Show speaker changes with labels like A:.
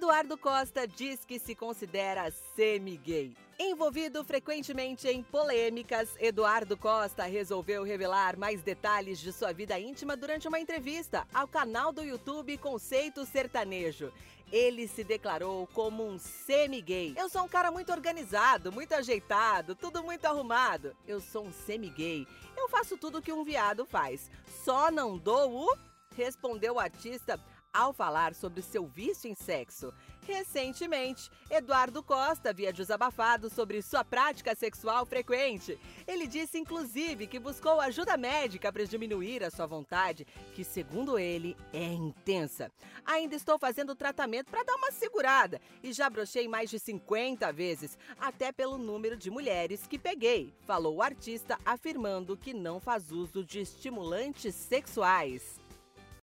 A: Eduardo Costa diz que se considera semi-gay. Envolvido frequentemente em polêmicas, Eduardo Costa resolveu revelar mais detalhes de sua vida íntima durante uma entrevista ao canal do YouTube Conceito Sertanejo. Ele se declarou como um semi-gay. Eu sou um cara muito organizado, muito ajeitado, tudo muito arrumado. Eu sou um semi-gay. Eu faço tudo que um viado faz. Só não dou o. Respondeu o artista ao falar sobre seu vício em sexo. Recentemente, Eduardo Costa havia desabafado sobre sua prática sexual frequente. Ele disse, inclusive, que buscou ajuda médica para diminuir a sua vontade, que, segundo ele, é intensa. Ainda estou fazendo tratamento para dar uma segurada e já brochei mais de 50 vezes, até pelo número de mulheres que peguei, falou o artista, afirmando que não faz uso de estimulantes sexuais.